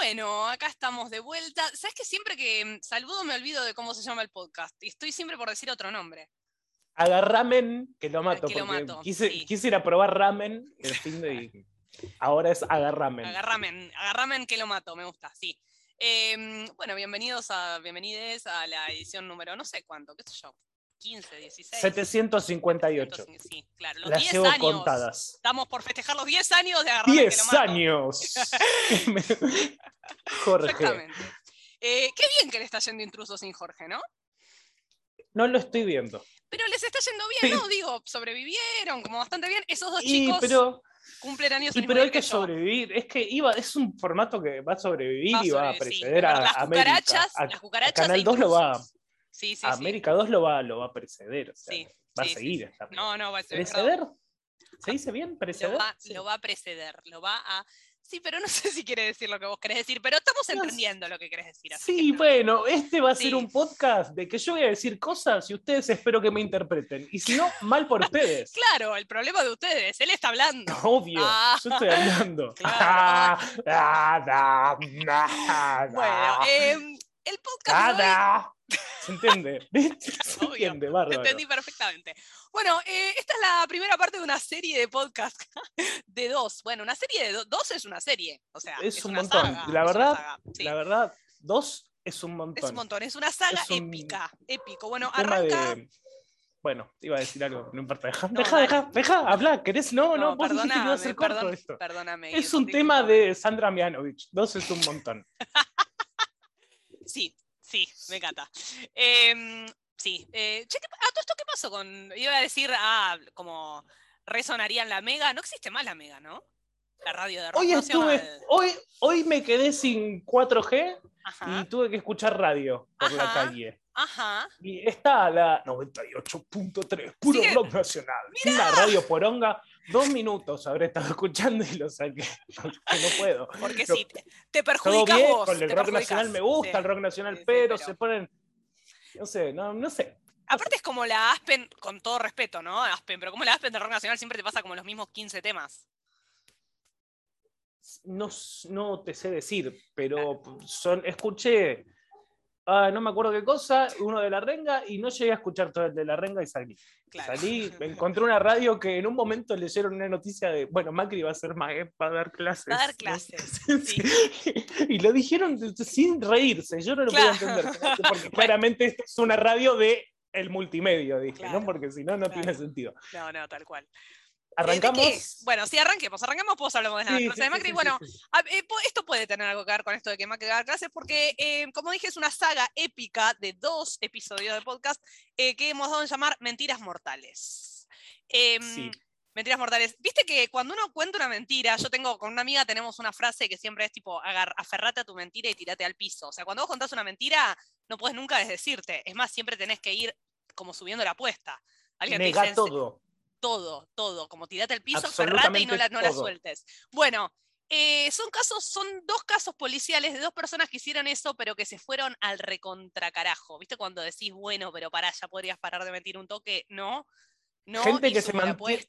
Bueno, acá estamos de vuelta. ¿Sabes que siempre que mm, saludo me olvido de cómo se llama el podcast? Y estoy siempre por decir otro nombre. Agarramen, que lo mato. Que lo porque mato, quise, sí. quise ir a probar ramen el fin de ahora es agarramen. Agarramen, agarramen que lo mato, me gusta, sí. Em, bueno, bienvenidos a, bienvenides a la edición número, no sé cuánto, qué sé yo, 15, 16. 758. Sí, claro, los Las 10 llevo años. contadas. Estamos por festejar los 10 años de que lo 10 mato. años. Jorge. Exactamente. Eh, qué bien que le está yendo intrusos sin Jorge, ¿no? No lo estoy viendo. Pero les está yendo bien. ¿no? Digo, sobrevivieron como bastante bien. Esos dos Y, chicos pero, cumplen años y, pero hay que yo. sobrevivir. Es que iba, es un formato que va a sobrevivir Va y va a sobrevivir, sí. preceder a Las América. cucarachas, A- las cucarachas a Canal e 2 lo va. Sí, sí, a sí. América 2 lo va, lo va a preceder. o sea, Sí, va a seguir. No, no, va a ser. ¿Preceder? ¿Se dice bien? Lo ¿Preceder? va, lo va a preceder, lo va a. Sí, pero no sé si quiere decir lo que vos querés decir, pero estamos No, entendiendo lo que querés decir. así Sí, que- bueno, este va a ser un podcast de que yo voy a decir cosas y ustedes espero que me interpreten. Y si no, mal por ustedes. Claro, el problema de ustedes, él está hablando. Obvio, Ah. yo estoy hablando. Claro. Ah, da, da, Bueno, em, el podcast de hoy da. ¿Se entiende? Se entiende, bárbaro. entendí perfectamente. Bueno, eh, esta es la primera parte de una serie de podcast de dos. Bueno, una serie de do- dos es una serie. O sea, Es un una montón. saga, La verdad, saga, sí. La verdad, dos es un montón. Es un montón, es una saga Es un épica, épico. Bueno, arranca. de. Bueno, iba a decir algo, no importa. Deja, No, deja, deja, deja, habla, ¿querés? No, no, No, vos dijiste que iba a ser corto perdón- esto. perdóname. Es un tema de Sandra Mianovich. Dos es un montón. Sí, sí, me encanta. Em, sí, eh, che, ¿qué pa- ah, todo esto qué pasó con. Iba a decir, ah, como resonaría en la Mega. No existe más la Mega, ¿no? La radio de rock Hoy estuve, nacional. hoy, hoy me quedé sin 4G Ajá, y tuve que escuchar radio por la Ajá. calle. ajá. Y está la 98.3, puro Sigue. rock nacional. Una radio poronga. Dos minutos habré estado escuchando y lo saqué. Porque no puedo. Porque Lo- sí, te, te perjudicas bien, vos. con el rock nacional me gusta sí. el rock nacional, Sí, pero, pero- se ponen. No sé, no, no sé. Aparte es como la Aspen, con todo respeto, ¿no? Aspen, pero como la Aspen de rock nacional siempre te pasa como los mismos 15 temas. No, no te sé decir, pero son, escuché, ah, no me acuerdo qué cosa, uno de la renga y no llegué a escuchar todo el de la renga y salí. Claro. Salí, encontré una radio que en un momento leyeron una noticia de, bueno, Macri va a ser maestro, va a dar clases. Va a dar clases. Sí. Sí. Y lo dijeron sin reírse, yo no lo Claro. entender, porque claramente esto es una radio de el multimedio, dije, Claro. ¿no? Porque si no, no tiene sentido. No, no, tal cual. Arrancamos. Eh. Bueno, sí, arranquemos. Arranquemos, pues hablamos de las Sí, sí, de Macri. sí, bueno, a- eh, esto puede tener algo que ver con esto de que Macri va a dar clases, porque, eh, como dije, es una saga épica de dos episodios de podcast eh, que hemos dado en llamar Mentiras Mortales. Em, Sí. Mentiras mortales. Viste que cuando uno cuenta una mentira, yo tengo con una amiga tenemos una frase que siempre es tipo, agar, aferrate a tu mentira y tirate al piso. O sea, cuando vos contás una mentira, no puedes nunca desdecirte. Es más, siempre tenés que ir como subiendo la apuesta. Alguien te Nega dice, todo. Todo, todo, como tirate al piso, aferrate y no la, no la sueltes. Bueno, eh, son casos, son dos casos policiales de dos personas que hicieron eso, pero que se fueron al recontracarajo. ¿Viste cuando decís, bueno, pero pará, ya podrías parar de mentir un toque? No, no, Gente que se mantiene-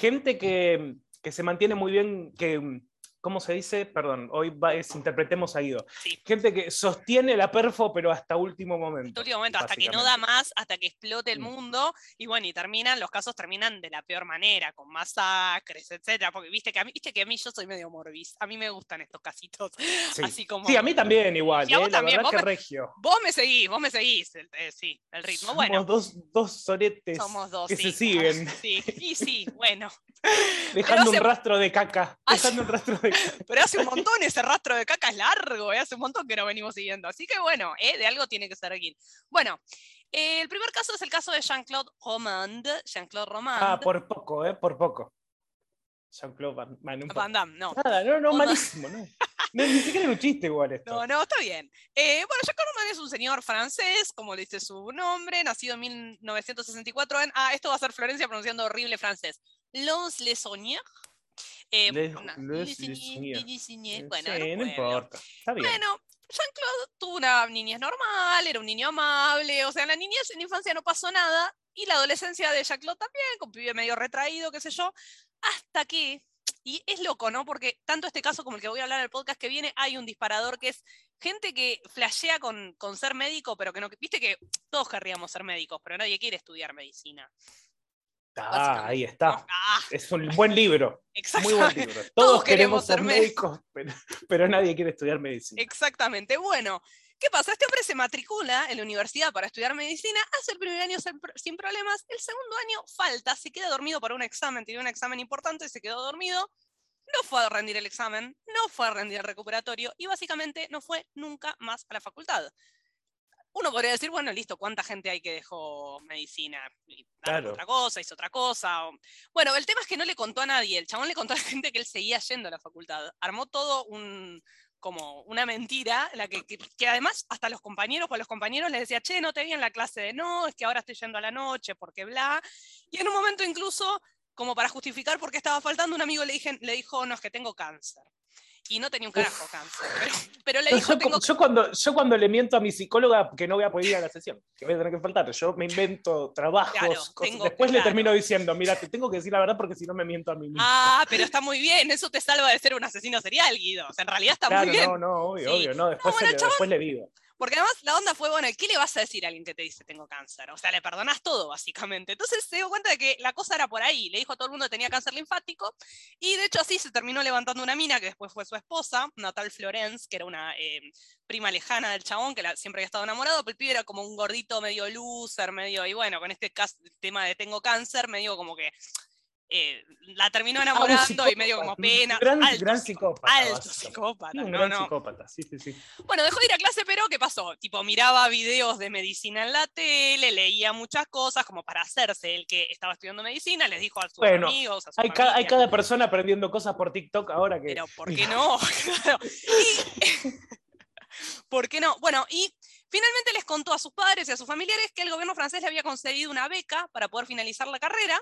gente que, que se mantiene muy bien, que, ¿cómo se dice? Perdón, hoy va, es, interpretemos a Guido. Sí. Gente que sostiene la perfo, pero hasta último momento. Hasta último momento, hasta que no da más, hasta que explote el Mm. mundo, y bueno, y terminan, los casos terminan de la peor manera, con masacres, etcétera, porque viste que a mí, viste que a mí yo soy medio morbis, a mí me gustan estos casitos, Sí. así como... Sí, a mí también igual, Y a vos eh, la verdad vos que me- regio. Vos me seguís, vos me seguís, el- eh, sí, el ritmo. Somos Bueno, dos, dos soretes somos dos, que se siguen, Sí, y sí, bueno. dejando un rastro de caca. Dejando un rastro de caca. Pero hace un montón ese rastro de caca es largo, eh, hace un montón que no venimos siguiendo. Así que bueno, eh, de algo tiene que ser aquí. Bueno, eh, el primer caso es el caso de Jean-Claude Romand. Jean-Claude Romand. Ah, por poco, ¿eh? Por poco. Jean-Claude Van, Damme, no. Nada, no, no, malísimo, ¿no? No, Ni siquiera era un chiste igual esto. No, no, está bien. Eh, bueno, Jacques Roman es un señor francés, como le dice su nombre, nacido en 1964 en... Ah, esto va a ser Florencia pronunciando horrible francés. Lons Les. Eh, Les- una- Les Les Sauniers. Les Sauniers, Sí, Bueno, no importa. Está bien. Bueno, Jean-Claude tuvo una niñez normal, era un niño amable, o sea, en la niñez, en la infancia no pasó nada, y la adolescencia de Jean-Claude también, con pibe medio retraído, qué sé yo, hasta que y es loco, ¿no? Porque tanto este caso como el que voy a hablar en el podcast que viene, hay un disparador que es gente que flashea con, con ser médico, pero que no. Viste que todos querríamos ser médicos, pero nadie quiere estudiar medicina. Ah, ahí está. Ah, Es un buen libro. Muy buen exactamente. libro. Todos, queremos queremos ser médicos, pero, pero nadie quiere estudiar medicina. Exactamente. Bueno, ¿qué pasa? Este hombre se matricula en la universidad para estudiar medicina, hace el primer año sin pro- sin problemas, el segundo año falta, se queda dormido para un examen, tenía un examen importante, se quedó dormido, no fue a rendir el examen, no fue a rendir el recuperatorio y básicamente no fue nunca más a la facultad. Uno podría decir, bueno, listo, ¿cuánta gente hay que dejó medicina? Y Claro. otra cosa, hizo otra cosa. o- Bueno, el tema es que no le contó a nadie. El chabón le contó a la gente que él seguía yendo a la facultad. Armó todo un, como una mentira, en la que, que- que además hasta los compañeros, pues los compañeros les decía, che, no te vi en la clase de no, es que ahora estoy yendo a la noche, porque bla. Y en un momento incluso, como para justificar por qué estaba faltando, un amigo le, dije, le dijo, no, es que tengo cáncer. Y no tenía un carajo cáncer, pero, pero le dijo, yo, tengo yo cuando, yo cuando le miento a mi psicóloga que no voy a poder ir a la sesión, que voy a tener que faltar, yo me invento trabajos, Claro, cosas. tengo- después le termino diciendo, mira, te tengo que decir la verdad porque si no me miento a mí mismo. Ah, pero está muy bien, eso te salva de ser un asesino serial, Guido. O sea, en realidad está claro, muy bien. no, no, obvio, Sí. obvio, no, después, bueno, le, chabón- después le digo. Porque además la onda fue, bueno, ¿qué le vas a decir a alguien que te dice tengo cáncer? O sea, le perdonás todo, básicamente. Entonces se dio cuenta de que la cosa era por ahí. Le dijo a todo el mundo que tenía cáncer linfático. Y de hecho así se terminó levantando una mina que después fue su esposa, Natal Florence, que era una eh, prima lejana del chabón, que siempre había estado enamorado. Pero el pibe era como un gordito medio loser, medio, y bueno, con este tema de tengo cáncer, medio como que... eh, la terminó enamorando y medio como Ah, pena. Gran, alto gran psicópata. Alto psicópata. Sí, un no, gran no. psicópata, sí, sí, sí. Bueno, dejó de ir a clase, pero ¿qué pasó? Tipo, miraba videos de medicina en la tele, leía muchas cosas como para hacerse el que estaba estudiando medicina, les dijo a sus Bueno, amigos, a su Hay, ca- hay cada persona aprendiendo cosas por TikTok ahora que. pero ¿por qué no? ¿Por qué no? Bueno, y finalmente les contó a sus padres y a sus familiares que el gobierno francés le había concedido una beca para poder finalizar la carrera.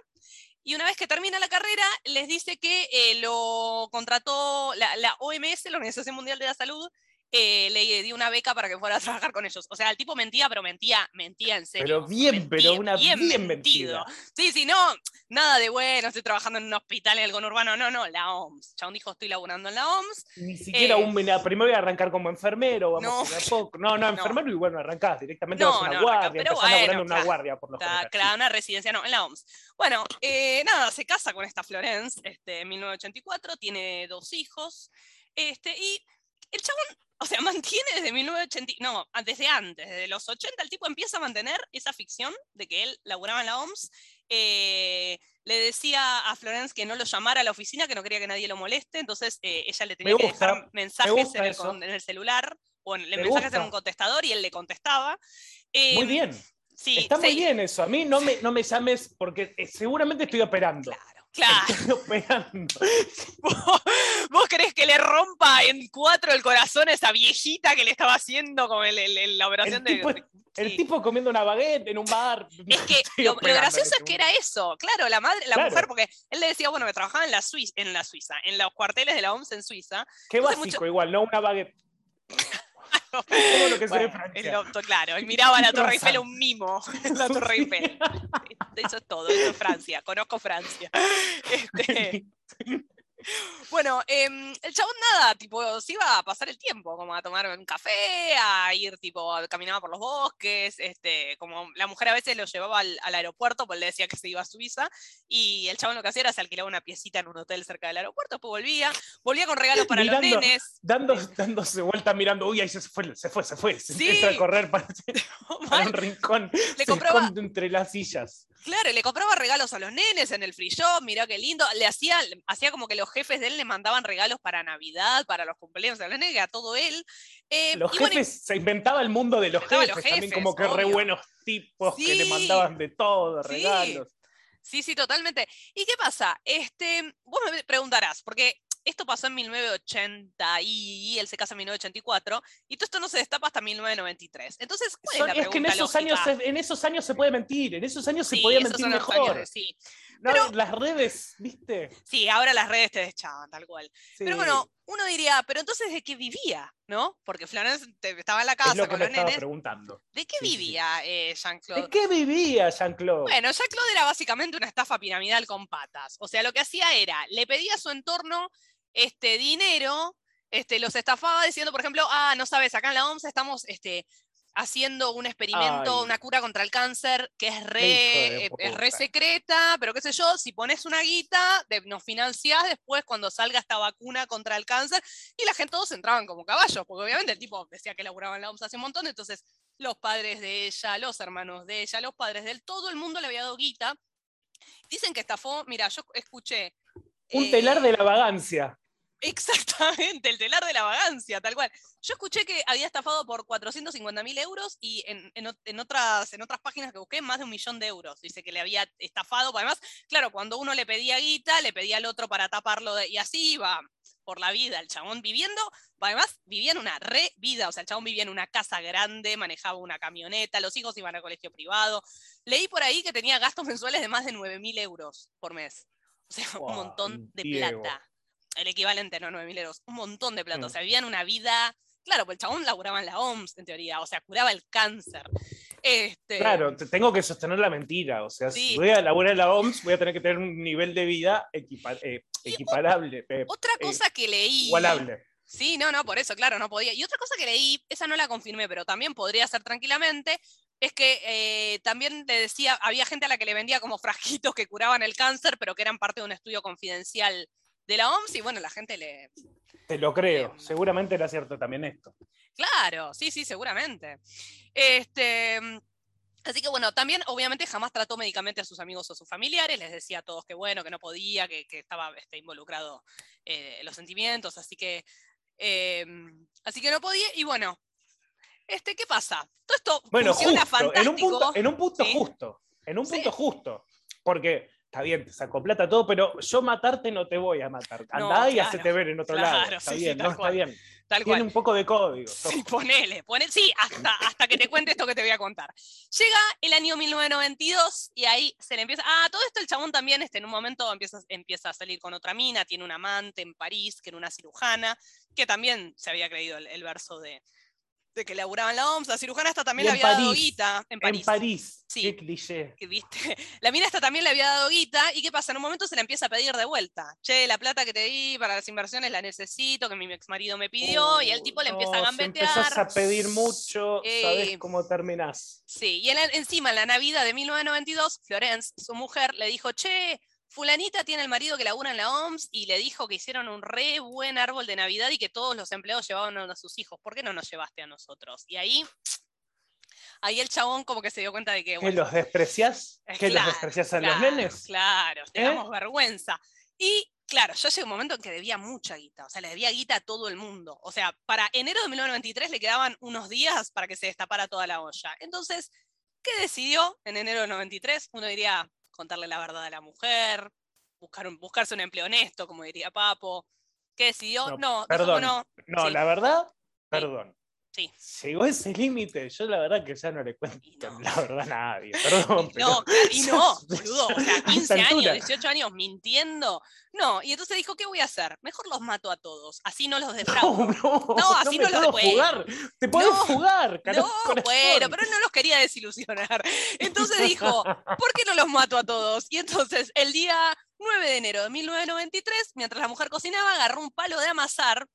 Y una vez que termina la carrera, les dice que eh, lo contrató la, la OMS, la Organización Mundial de la Salud, eh, le dio una beca para que fuera a trabajar con ellos. O sea, el tipo mentía, pero mentía, mentía en serio. Pero bien, Mentía, pero una bien, mentido. Sí, sí, no, nada de bueno, estoy trabajando en un hospital en el conurbano, no, no, la OMS. Chabón dijo, estoy laburando en la OMS. Ni siquiera Eh, un. Primero voy a arrancar como enfermero, vamos No. a poco. No, no, No. enfermero y bueno, arrancás directamente No, vas a una no, guardia, pero empezás bueno, en una claro. guardia por lo Está, general. claro, una residencia, no, en la OMS. Bueno, eh, nada, se casa con esta Florence este, en 1984, tiene dos hijos, este, y el chabón, o sea, mantiene desde 1980, no, desde antes, desde los 80, el tipo empieza a mantener esa ficción de que él laburaba en la OMS. eh, le decía a Florence que no lo llamara a la oficina, que no quería que nadie lo moleste, entonces eh, ella le tenía que gusta, dejar mensajes en el, eso. con- en el celular o en, Me mensajes en gusta. un contestador y él le contestaba. Muy Em, bien. Sí, Está muy bien eso. A mí no me, no me llames porque eh, seguramente estoy operando. Claro, claro. Operando. ¿Vos, vos querés que le rompa en cuatro el corazón a esa viejita que le estaba haciendo con el- el- el- la operación El de. tipo, de- el sí. tipo comiendo una baguette en un bar. Es que lo, gracioso es que era eso, claro, la madre, la Claro. mujer, porque él le decía, bueno, que trabajaba en la Suiza, en la Suiza, en los cuarteles de la OMS en Suiza. Qué Entonces, básico, mucho- igual, no una baguette. Todo lo que Bueno, Francia. lo- claro, él miraba la Torre. Eiffel un mimo, la Torre Eiffel. Eso es todo, eso es Francia, conozco Francia. Este, Bueno, em, el chabón nada, tipo, se iba a pasar el tiempo, como a tomar un café, a ir, tipo, caminaba por los bosques, este, como la mujer a veces lo llevaba al, al aeropuerto, pues le decía que se iba a Suiza, y el chabón lo que hacía era se alquilaba una piecita en un hotel cerca del aeropuerto, después volvía, volvía con regalos para los Mirando- nenes. Dando, dándose vuelta mirando, uy, ahí se fue, se fue, se fue. Se Sí. empieza a correr para, para un rincón. Le se compraba- esconde entre las sillas. Claro, y le compraba regalos a los nenes en el free shop, mirá qué lindo. Le hacía, hacía como que los jefes de él le mandaban regalos para Navidad, para los cumpleaños de los nenes, a todo él. Eh, Los bueno, jefes, se inventaba el mundo de los jefes, los también como que re buenos tipos que le mandaban de todo, Sí. regalos. Sí, sí, totalmente. ¿Y qué pasa? Este, vos me preguntarás, porque esto pasó en 1980 y él se casa en 1984, y todo esto no se destapa hasta 1993. Entonces, ¿cuál Son- es la es que en esos, lógica? años, se- en esos años se puede mentir, en esos años se podía mentir mejor. años, sí. No, Pero- las redes, ¿viste? Sí, ahora las redes te deschaban, tal cual. Sí. Pero bueno, uno diría, pero entonces ¿de qué vivía? ¿No? Porque Florence estaba en la casa es lo que con me los estaba nenes. preguntando. ¿De qué Sí, vivía eh, Jean-Claude? ¿De qué vivía Jean-Claude? Bueno, Jean-Claude era básicamente una estafa piramidal con patas. O sea, lo que hacía era, le pedía a su entorno este, dinero, este, los estafaba diciendo, por ejemplo, ah, no sabes, acá en la OMS estamos este, haciendo un experimento, Ay. una cura contra el cáncer que es re, eh, es re puta. secreta, pero qué sé yo, si pones una guita, de- nos financiás después cuando salga esta vacuna contra el cáncer, y la gente todos entraban como caballos, porque obviamente el tipo decía que laburaba en la OMS hace un montón, entonces los padres de ella, los hermanos de ella, los padres de él, todo el mundo le había dado guita. Dicen que estafó, mira, yo escuché. Un telar eh, de la vagancia. Exactamente, el telar de la vagancia, tal cual. Yo escuché que había estafado por 450 mil euros y en, en ot- en otras, en otras páginas que busqué, más de un millón de euros. Dice que le había estafado. Además, claro, cuando uno le pedía guita, le pedía al otro para taparlo de- y así iba por la vida el chabón viviendo. Además, vivía en una re vida. O sea, el chabón vivía en una casa grande, manejaba una camioneta, los hijos iban a colegio privado. Leí por ahí que tenía gastos mensuales de más de 9 mil euros por mes. O sea, un montón de Diego. plata el equivalente, no 9 mil euros, un montón de plata. O Mm. sea, vivían una vida. Claro, pues el chabón laburaba en la OMS, en teoría, o sea, curaba el cáncer. Este, Claro, te- tengo que sostener la mentira. O sea, Sí. si voy a laburar en la OMS, voy a tener que tener un nivel de vida equipa- eh, o- equiparable, eh, Otra eh, cosa que leí. igualable. Sí, no, no, por eso, claro, no podía. Y otra cosa que leí, esa no la confirmé, pero también podría ser tranquilamente, es que eh, también le decía, había gente a la que le vendía como frasquitos que curaban el cáncer, pero que eran parte de un estudio confidencial de la OMS, y bueno, la gente le, Te lo creo. Em. Seguramente era cierto también esto. Claro, sí, sí, seguramente. Este, así que bueno, también obviamente jamás trató médicamente a sus amigos o sus familiares, les decía a todos que bueno, que no podía, que, que estaba este, involucrado eh, en los sentimientos, así que, eh, así que no podía, y bueno, este, ¿qué pasa? Todo esto Bueno, funciona justo, en un punto, en un punto ¿sí? justo. En un Sí. punto justo. Porque está bien, te sacó plata todo, pero yo matarte no te voy a matar. No, Andá y hacete ver en otro lado. Está sí, bien, no está bien. Tal Tiene cual. un poco de código. Sí, ponele, ponele, sí, hasta, hasta que te cuente esto que te voy a contar. Llega el año 1992 y ahí se le empieza. Ah, todo esto el chabón también este, en un momento empieza, empieza a salir con otra mina, tiene un amante en París, que era una cirujana, que también se había creído el, el verso de, de que laburaba en la OMS. La cirujana esta también Y le había dado guita en París. En París. Sí. Qué cliché. viste, la mina esta también le había dado guita, y qué pasa, en un momento se la empieza a pedir de vuelta. Che, la plata que te di para las inversiones la necesito, que mi ex marido me pidió, y el tipo le empieza a gambetear. Si empezás a pedir mucho, Eh, sabes cómo terminás. Sí, y en la- encima en la Navidad de 1992, Florence, su mujer, le dijo, che, fulanita tiene el marido que labura en la OMS y le dijo que hicieron un re buen árbol de Navidad y que todos los empleados llevaban a sus hijos. ¿Por qué no nos llevaste a nosotros? Y ahí, ahí el chabón como que se dio cuenta de que... ¿Que bueno, los despreciás? es ¿Que claro, los despreciás a los nenes? Claro, te ¿Eh? damos vergüenza. Y claro, ya llegó un momento en que debía mucha guita, o sea, le debía guita a todo el mundo. O sea, para enero de 1993 le quedaban unos días para que se destapara toda la olla. Entonces, ¿qué decidió en enero del 93? Uno diría contarle la verdad a la mujer, buscar un- buscarse un empleo honesto, como diría Papo. ¿Qué decidió? No, No, perdón. No, Sí. la verdad, perdón. Sí. Llegó ese límite, yo la verdad que ya no le cuento no. la verdad a nadie, perdón. No, y no, boludo, o sea, a esta 15 años, altura. 18 años mintiendo. No, y entonces dijo, ¿qué voy a hacer? Mejor los mato a todos, así no los No, defraudo. no, No, así me no lo puedo puedo. jugar. Te puedes No, jugar, carajo, No, bueno, pero no los quería desilusionar. Entonces dijo, ¿por qué no los mato a todos? Y entonces, el día 9 de enero de 1993, mientras la mujer cocinaba, agarró un palo de amasar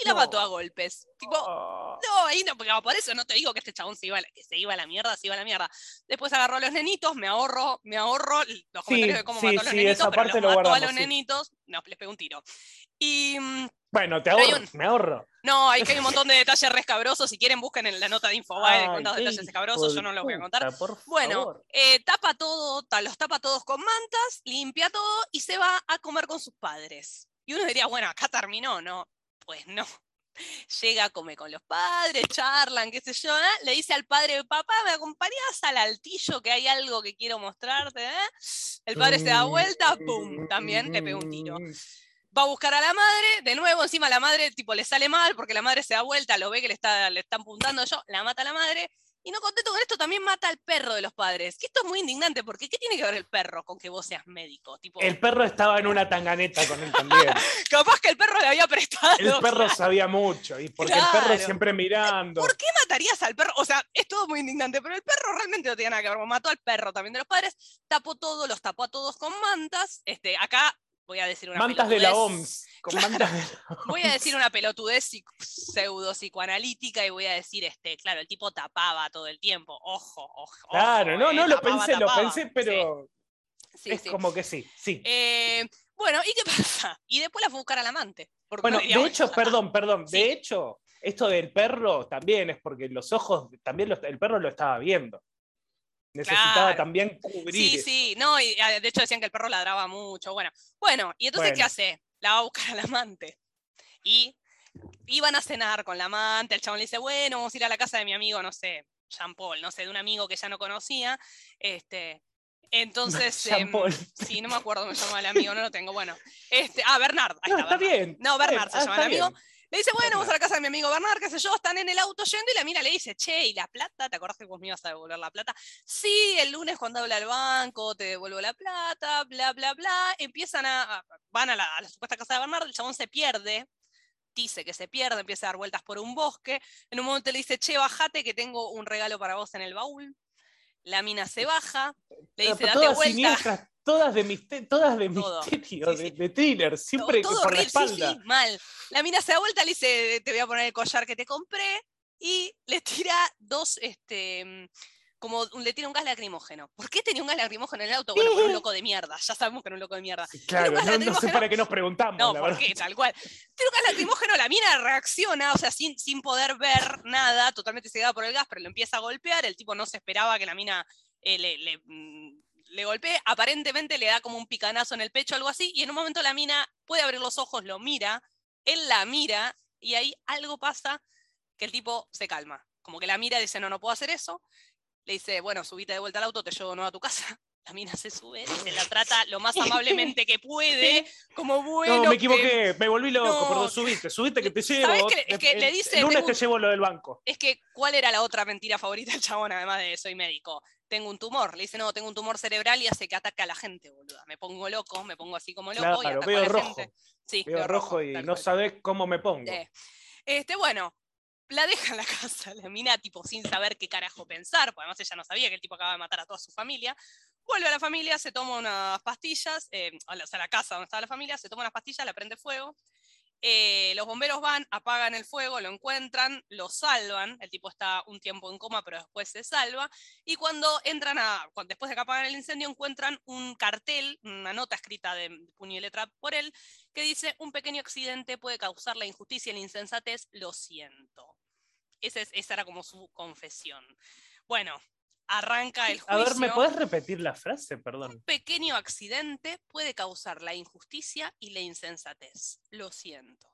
y la No. mató a golpes. Tipo, Oh, no, ahí no, porque por eso no te digo que este chabón se iba, a la- que se iba a la mierda, se iba a la mierda. Después agarró a los nenitos, me ahorro, me ahorro los comentarios de cómo sí, mató a los sí, nenitos, esa pero los lo mató a los sí. nenitos, no, les pegó un tiro. Y mm, Bueno, te ahorro, un- me ahorro. no, hay que hay un montón de detalles rescabrosos. Si quieren, busquen en la nota de Infobae qué detalles escabrosos, yo no los voy a contar. Bueno, eh, tapa todo, los tapa todos con mantas, limpia todo y se va a comer con sus padres. Y uno diría, bueno, acá terminó, ¿no? Pues no. Llega, come con los padres, charlan, qué sé yo, ¿eh? le dice al padre, papá, ¿me acompañas al altillo que hay algo que quiero mostrarte? eh?". El padre se da vuelta, ¡pum! También le pega un tiro. Va a buscar a la madre, de nuevo, encima la madre tipo le sale mal porque la madre se da vuelta, lo ve que le, está, le están apuntando yo, la mata a la madre. Y no contento con esto, también mata al perro de los padres. Que esto es muy indignante, porque ¿qué tiene que ver el perro con que vos seas médico? Tipo, El perro estaba en una tanganeta con él también. capaz que el perro le había prestado. El perro sabía mucho, y porque el perro siempre mirando. ¿Por qué matarías al perro? O sea, es todo muy indignante, pero el perro realmente no tiene nada que ver. Mató al perro también de los padres, tapó todo, los tapó a todos con mantas. Este, acá voy a decir una Mantas de la pelotudez. OMS. Con mantas de la Voy a decir una pelotudez pseudo psicoanalítica y voy a decir, este, claro, el tipo tapaba todo el tiempo. Ojo, ojo. Claro, ojo, no, eh, no lo tapaba, pensé, lo pensé, pero Sí, es sí. como que sí, sí. Eh, bueno, ¿y qué pasa? Y después la fue a buscar al amante. Bueno, de hecho, perdón, perdón, de hecho, esto del perro también es porque los ojos, también los- el perro lo estaba viendo. Necesitaba Claro. también cubrir. Sí, eso. sí, no, y ah, de hecho decían que el perro ladraba mucho. Bueno, bueno, y entonces, ¿qué hace? La va a buscar al amante. Y iban a cenar con la amante. El chabón le dice, bueno, vamos a ir a la casa de mi amigo, no sé, Jean Paul, no sé, de un amigo que ya no conocía. Este, entonces, Paul. sí, no me acuerdo cómo se llama el amigo, no lo tengo. Bueno, este, ah, Bernard. ahí No, está, está Bernard. bien. No, bien, Bernard se ah, llama el amigo. bien. Le dice, bueno, vamos a la casa de mi amigo Bernard, qué sé yo, están en el auto yendo y la mina le dice, che, ¿y la plata? ¿Te acordás que vos me ibas a devolver la plata? Sí, el lunes cuando habla al banco te devuelvo la plata, bla, bla, bla. Empiezan a, a- van a la, a la supuesta casa de Bernard, el chabón se pierde, dice que se pierde, empieza a dar vueltas por un bosque. En un momento le dice, che, bajate que tengo un regalo para vos en el baúl. La mina se baja, le dice, date todas vuelta. todas de, miste- todas de misterio, Sí, de, sí. de thriller, siempre todo por la espalda. sí, mal. La mina se da vuelta, le dice, te voy a poner el collar que te compré, y le tira dos, este, como le tira un gas lacrimógeno. ¿Por qué tenía un gas lacrimógeno en el auto? Bueno, por un loco de mierda, ya sabemos que era un loco de mierda. Claro, no, no sé para qué nos preguntamos, No, la ¿por verdad. qué? Tal cual. Tira un gas lacrimógeno, la mina reacciona, o sea, sin, sin poder ver nada, totalmente cegada por el gas, pero lo empieza a golpear, el tipo no se esperaba que la mina eh, le, le, mm, le golpee, aparentemente le da como un picanazo en el pecho, algo así, y en un momento la mina puede abrir los ojos, lo mira, él la mira, y ahí algo pasa que el tipo se calma. Como que la mira y dice, no, no puedo hacer eso. Le dice, bueno, subite de vuelta al auto, te llevo nuevo a tu casa. La mina se sube y se la trata lo más amablemente que puede, como bueno. No, me que- equivoqué, me volví loco, No. perdón, subiste, subiste que te ¿Sabés llevo. qué? Es que el- le el dice, lunes tengo te llevo lo del banco. Es que, ¿cuál era la otra mentira favorita del chabón, además de soy médico? Tengo un tumor. Le dice, no, tengo un tumor cerebral y hace que ataque a la gente, boluda. Me pongo loco, me pongo así como loco y Claro, ataco veo a la rojo. gente. Sí, Veo rojo y no sabes cómo me pongo. Sí. Este, bueno, la deja en la casa, la mina, tipo, sin saber qué carajo pensar, porque además ella no sabía que el tipo acaba de matar a toda su familia. Vuelve a la familia, se toma unas pastillas, eh, o sea, a la casa donde estaba la familia, se toma unas pastillas, la prende fuego. Eh, los bomberos van, apagan el fuego, lo encuentran, lo salvan. El tipo está un tiempo en coma, pero después se salva. Y cuando entran a, después de que apagan el incendio, encuentran un cartel, una nota escrita de puño y letra por él, que dice: Un pequeño accidente puede causar la injusticia y la insensatez, lo siento. Esa era como su confesión. Bueno, arranca el A juicio. ver, ¿me podés repetir la frase? Perdón. Un pequeño accidente puede causar la injusticia y la insensatez. Lo siento.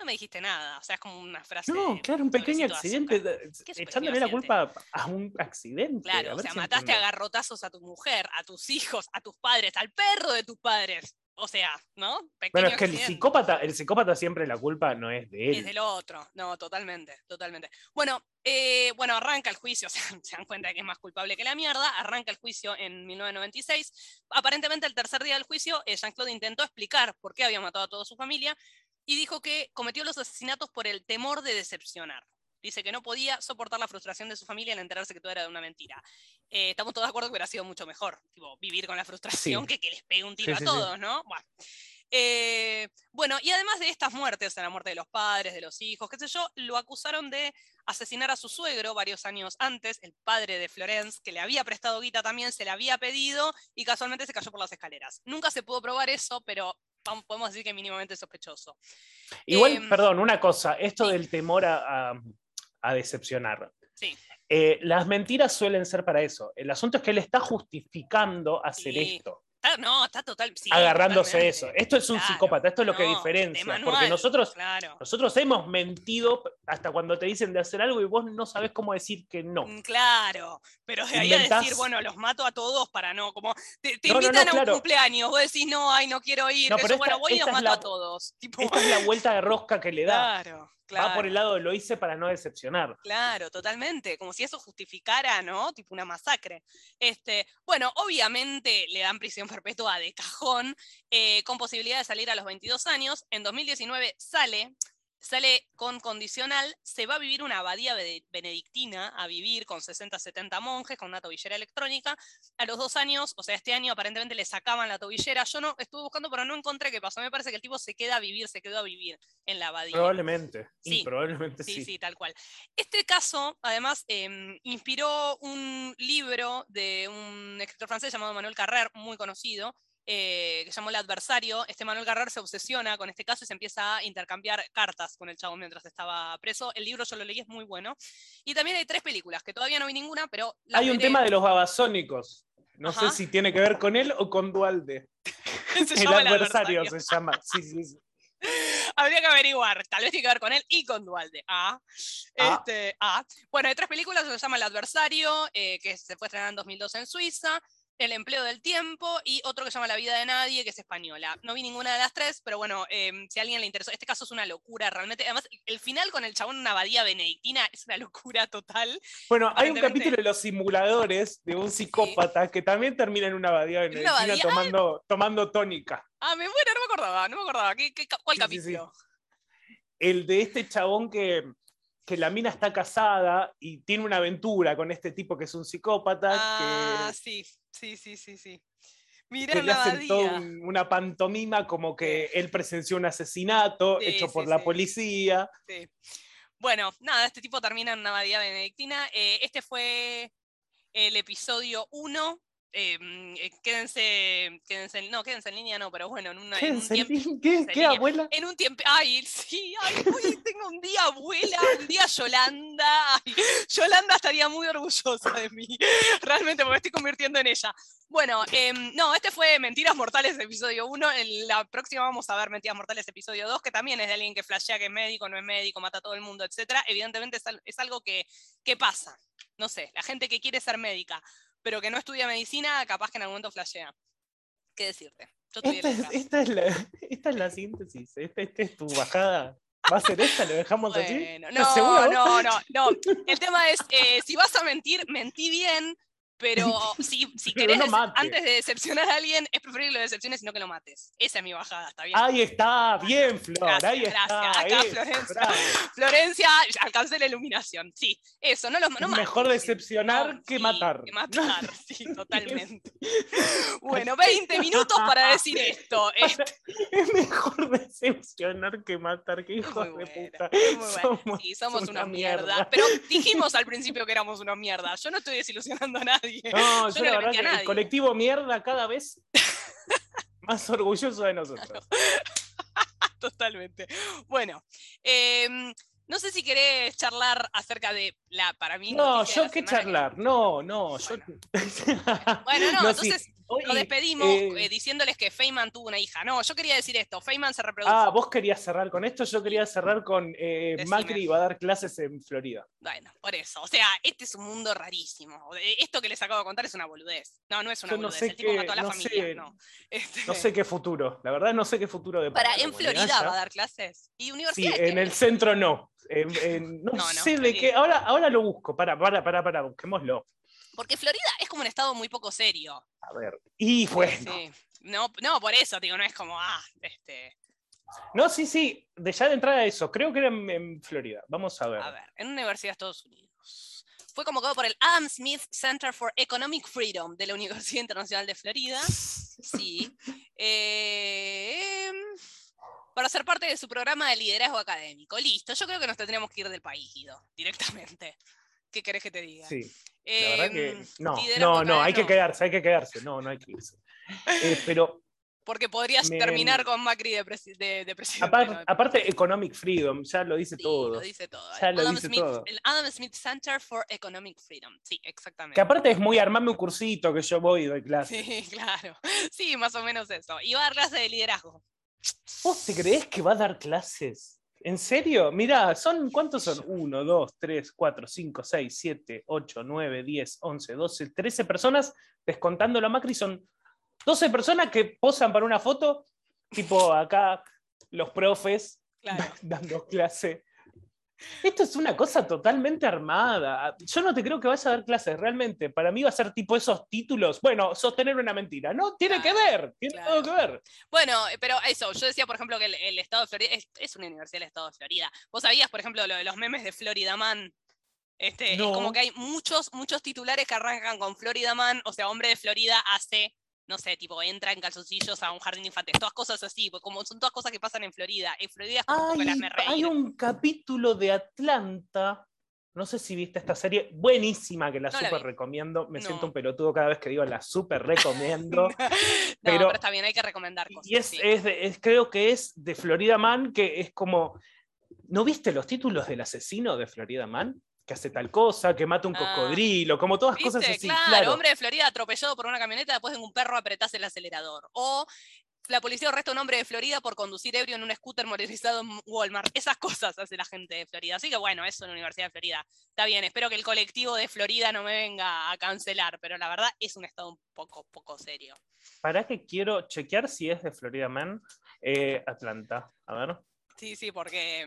No me dijiste nada, o sea, es como una frase. No, claro, un pequeño accidente, azúcar. de- ¿Qué es un echándole la culpa a un accidente. Claro, a o sea, si mataste a entiendo. garrotazos a tu mujer, a tus hijos, a tus padres, al perro de tus padres. O sea, ¿no? Pequeño Bueno, es que el psicópata, el psicópata siempre la culpa no es de él. Es del otro, no, totalmente, totalmente. Bueno, eh, bueno, arranca el juicio, o sea, se dan cuenta que es más culpable que la mierda, arranca el juicio en 1996. Aparentemente el tercer día del juicio, eh, Jean-Claude intentó explicar por qué había matado a toda su familia y dijo que cometió los asesinatos por el temor de decepcionar. Dice que no podía soportar la frustración de su familia al enterarse que todo era de una mentira. Eh, estamos todos de acuerdo que hubiera sido mucho mejor, tipo, vivir con la frustración Sí. que que les pegue un tiro Sí, a sí. todos, ¿no? Bueno. Eh, bueno, y además de estas muertes, o sea, la muerte de los padres, de los hijos, qué sé yo, lo acusaron de asesinar a su suegro varios años antes, el padre de Florence, que le había prestado guita también, se le había pedido y casualmente se cayó por las escaleras. Nunca se pudo probar eso, pero vamos- podemos decir que mínimamente sospechoso. Igual, Em, perdón, una cosa, esto sí. del temor a, a- a decepcionar. Sí. Eh, las mentiras suelen ser para eso. El asunto es que él está justificando hacer Sí, esto, Está- no, está total. sí, agarrándose totalmente. eso. Esto es un Claro, psicópata, esto es lo que no, diferencia. porque nosotros, Claro. nosotros hemos mentido hasta cuando te dicen de hacer algo y vos no sabés cómo decir que no. Mm, Claro, pero de ahí a decir, bueno, los mato a todos para no, como te, te No, no, no, invitan a un claro. cumpleaños, vos decís, no, ay, no quiero ir, No, pero bueno, esta- voy y los mato la- a todos. Tipo, Esta es la vuelta de rosca que le da. claro, Va por el Claro. lado de lo hice para no decepcionar. Claro, totalmente, como si eso justificara, ¿no? Tipo una masacre. Este, bueno, obviamente le dan prisión perpetua de cajón, eh, con posibilidad de salir a los 22 años. En 2019 sale, sale con condicional, se va a vivir una abadía bene- benedictina, a vivir con 60, 70 monjes, con una tobillera electrónica. A los dos años, o sea, este año aparentemente le sacaban la tobillera. Yo no estuve buscando, pero no encontré qué pasó. Me parece que el tipo se queda a vivir, se quedó a vivir en la abadía. Probablemente. Sí. Probablemente Sí, sí. sí, tal cual. Este caso, además, em, inspiró un libro de un escritor francés llamado Manuel Carrer, muy conocido, eh, que llamó El Adversario. Este Manuel Carrer se obsesiona con este caso y se empieza a intercambiar cartas con el chavo mientras estaba preso. El libro yo lo leí, es muy bueno. Y también hay tres películas, que todavía no vi ninguna, pero... Hay un veré. tema de los babasónicos. No Ajá. sé si tiene que ver con él o con Dualde. El adversario se llama. Sí, sí, sí. Habría que averiguar, tal vez tiene que ver con él y con Dualde. Ah. Ah. Este, ah. Bueno, hay tres películas, se llama El Adversario, eh, que se fue estrenada en 2002 en Suiza, El Empleo del Tiempo y otro que se llama La Vida de Nadie, que es española. No vi ninguna de las tres, pero bueno, em, si a alguien le interesó, este caso es una locura realmente. Además, el final con el chabón en una abadía benedictina es una locura total. Bueno, hay un capítulo de los simuladores de un psicópata que también termina en una abadía una benedictina abadía? tomando, tomando tónica. Ah, me muero, no me acordaba, no me acordaba. ¿Qué, qué- ¿Cuál Sí, sí, sí. capítulo? El de este chabón que, que la mina está casada y tiene una aventura con este tipo que es un psicópata Ah, que, sí, sí, sí, sí, sí. Que le una hacen toda abadía. un- una pantomima como que él presenció un asesinato Sí, hecho sí, por la sí. policía. Sí. Bueno, nada, este tipo termina en una abadía benedictina. Eh, este fue el episodio 1. Eh, mm, eh, quédense, quédense, en- no, quédense en línea, no, pero bueno, en, una, en un ¿Qué, tiempo. ¿Qué, ¿Qué, abuela? En un tiempo, ay, sí, ay, uy, tengo un día abuela, un día Yolanda, ay, Yolanda estaría muy orgullosa de mí, realmente me estoy convirtiendo en ella. Bueno, em, no, este fue Mentiras Mortales episodio 1, en la próxima vamos a ver Mentiras Mortales episodio 2, que también es de alguien que flashea que es médico, no es médico, mata a todo el mundo, etc. Evidentemente es, es algo que, que pasa, no sé, la gente que quiere ser médica, pero que no estudia medicina, capaz que en algún momento flashea. ¿Qué decirte? Yo Esta es, esta, es la, esta es la síntesis. Esta, esta es tu bajada. ¿Va a ser esta? ¿Lo dejamos? Bueno, ¿Estás segura no, no, no, no. El tema es, eh, si vas a mentir, mentí bien, pero si, si querés, no antes de decepcionar a alguien, es preferible que lo decepciones y no que lo mates. Esa es mi bajada, ¿está bien? Ahí está, bien, Flor. Gracias, ahí está. gracias. Acá, Florencia. bravo. Florencia, alcancé la iluminación. Sí, eso, no los no mates, mejor decepcionar No, que sí, matar. Que matar, sí, totalmente. Bueno, 20 minutos para decir esto. Es mejor decepcionar que matar. Que muy de buena, puta. Somos, Sí, somos una una mierda. Pero dijimos al principio que éramos una mierda. Yo no estoy desilusionando a nadie. No, Yo yo, no la verdad que el colectivo mierda cada vez más orgulloso de nosotros. Totalmente. Bueno, em, no sé si querés charlar acerca de la, para mí, No, yo qué que- charlar. No, no, yo. Bueno, no, entonces hoy, Nos despedimos eh, eh, diciéndoles que Feynman tuvo una hija. No, yo quería decir esto. Feynman se reprodujo. Ah, vos querías cerrar con esto, yo quería cerrar con eh. Macri va a dar clases en Florida. Bueno, por eso. O sea, este es un mundo rarísimo. Eh, Esto que les acabo de contar es una boludez. No, no es una Yo no boludez. sé El tipo qué- mató a la no familia. sé- no. Este, No sé qué futuro, la verdad no sé qué futuro de Para, en Florida va a dar clases. Y Sí, universidad. en el centro no. En- en- no, No, sé de sí. qué. Ahora, ahora lo busco. Para, para, para, para, busquémoslo. Porque Florida es como un estado muy poco serio. A ver. Y bueno. Sí. No, no, por eso, digo, no es como, ah, este. No, sí, sí. De ya de entrada eso. Creo que era en, en Florida. Vamos a ver. A ver, en una universidad de Estados Unidos. Fue convocado por el Adam Smith Center for Economic Freedom de la Universidad Internacional de Florida. Sí. Eh, para ser parte de su programa de liderazgo académico. Listo, yo creo que nos tendríamos que ir del país, Guido, directamente. ¿Qué querés que te diga? Sí. La verdad que. Em, No, no, no, hay que quedarse, hay que quedarse. No, no hay que irse. Eh, pero Porque podrías me- terminar con Macri de, presi- de- de presidente. apar- ¿no? aparte, Economic Freedom, ya lo dice Sí, todo. Lo dice todo. Ya el lo Adam dice Smith, todo. El Adam Smith Center for Economic Freedom. Sí, exactamente. Que aparte es muy armarme un cursito que yo voy y doy clase. Sí, claro. Sí, más o menos eso. Y va a dar clase de liderazgo. ¿Vos te creés que va a dar clases? ¿En serio? Mirá, son, ¿cuántos son? 1, 2, 3, 4, 5, 6, 7, 8, 9, 10, 11, 12, 13 personas, descontando la Macri, son 12 personas que posan para una foto, tipo acá los profes Claro. dando clase Esto es una cosa totalmente armada. Yo no te creo que vaya a dar clases, realmente. Para mí va a ser tipo esos títulos. Bueno, sostener una mentira. No, tiene que ver, tiene claro. todo que ver. Bueno, eh, pero eso, yo decía, por ejemplo, que el, el estado de Florida es, es una universidad del estado de Florida. ¿Vos sabías, por ejemplo, lo de los memes de Florida Man? Este, No. Es como que hay muchos, muchos titulares que arrancan con Florida Man, o sea, hombre de Florida hace, no sé, tipo, entra en calzoncillos a un jardín de infantes, todas cosas así, porque como son todas cosas que pasan en Florida. En Florida es como poco el Hay, un capítulo de Atlanta. No sé si viste esta serie, buenísima, que la No la vi. recomiendo. Me No. siento un pelotudo cada vez que digo la súper recomiendo. No, pero- pero, está bien, hay que recomendar cosas. y es, sí. es de- es- creo que es de Florida Man, que es como. ¿No viste los títulos del asesino de Florida Man? Que hace tal cosa, que mata un Ah. cocodrilo, como todas cosas así. Claro, Claro. hombre de Florida atropellado por una camioneta después de un perro apretase el acelerador. O la policía arresta a un hombre de Florida por conducir ebrio en un scooter motorizado en Walmart. Esas cosas hace la gente de Florida. Así que bueno, eso en la Universidad de Florida. Está bien, espero que el colectivo de Florida no me venga a cancelar, pero la verdad es un estado un poco, poco serio. ¿Para que quiero chequear si es de Florida Man? Eh, Atlanta. A ver. Sí, sí, porque...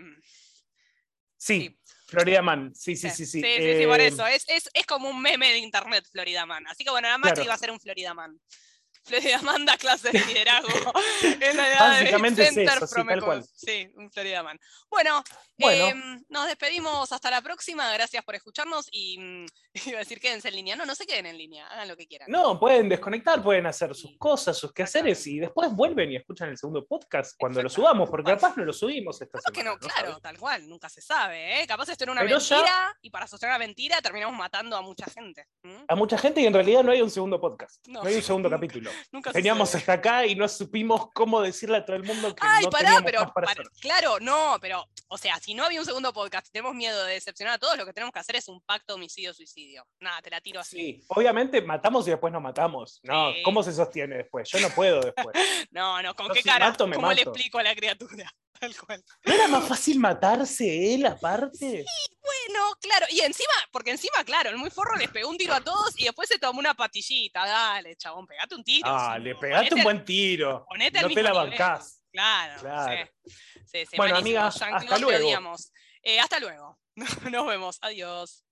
Sí, Sí. Florida Man. Sí, sí, sí. Sí, sí. sí, sí, por Eh, eso. Es, es, es como un meme de internet, Florida Man. Así que bueno, la Maxi Claro. iba a ser un Florida Man. Florida da clases de liderazgo en la edad Básicamente de es eso, sí, tal cual. Sí, un Florida Man. Bueno, Bueno. em, nos despedimos hasta la próxima. Gracias por escucharnos y mm, iba a decir quédense en línea. No, no se queden en línea. Hagan lo que quieran. No, pueden desconectar, pueden hacer sus cosas, sus quehaceres y después vuelven y escuchan el segundo podcast cuando lo subamos, porque capaz no lo subimos esta Capaz que semana. no, claro, tal cual, nunca se sabe, ¿eh? Capaz esto era una Pero ya- mentira y para sostener la mentira terminamos matando a mucha gente. A mucha gente y en realidad no hay un segundo podcast, no, No. hay un segundo capítulo. Nunca Teníamos sucede. hasta acá y no supimos cómo decirle a todo el mundo que Ay, no pará, pero para para- claro, no, pero, o sea, si no había un segundo podcast, tenemos miedo de decepcionar a todos, lo que tenemos que hacer es un pacto homicidio-suicidio. Nada, te la tiro así. Sí, obviamente matamos y después nos matamos. No, Sí. ¿cómo se sostiene después? Yo no puedo después. No, no, ¿con Yo qué si cara? mato, me ¿Cómo le explico a la criatura? Tal cual. ¿No era más fácil matarse él aparte? Bueno, claro, y encima, porque encima, claro, el muy forro les pegó un tiro a todos y después se tomó una patillita. Dale, chabón, pegate un tiro. Ah, le ponete pegaste un al- buen tiro. ponete No te la nivel. bancás. Claro, Claro. sí. Sí, sí, Bueno, amigas, hasta luego. Eh, hasta luego. Nos vemos. Adiós.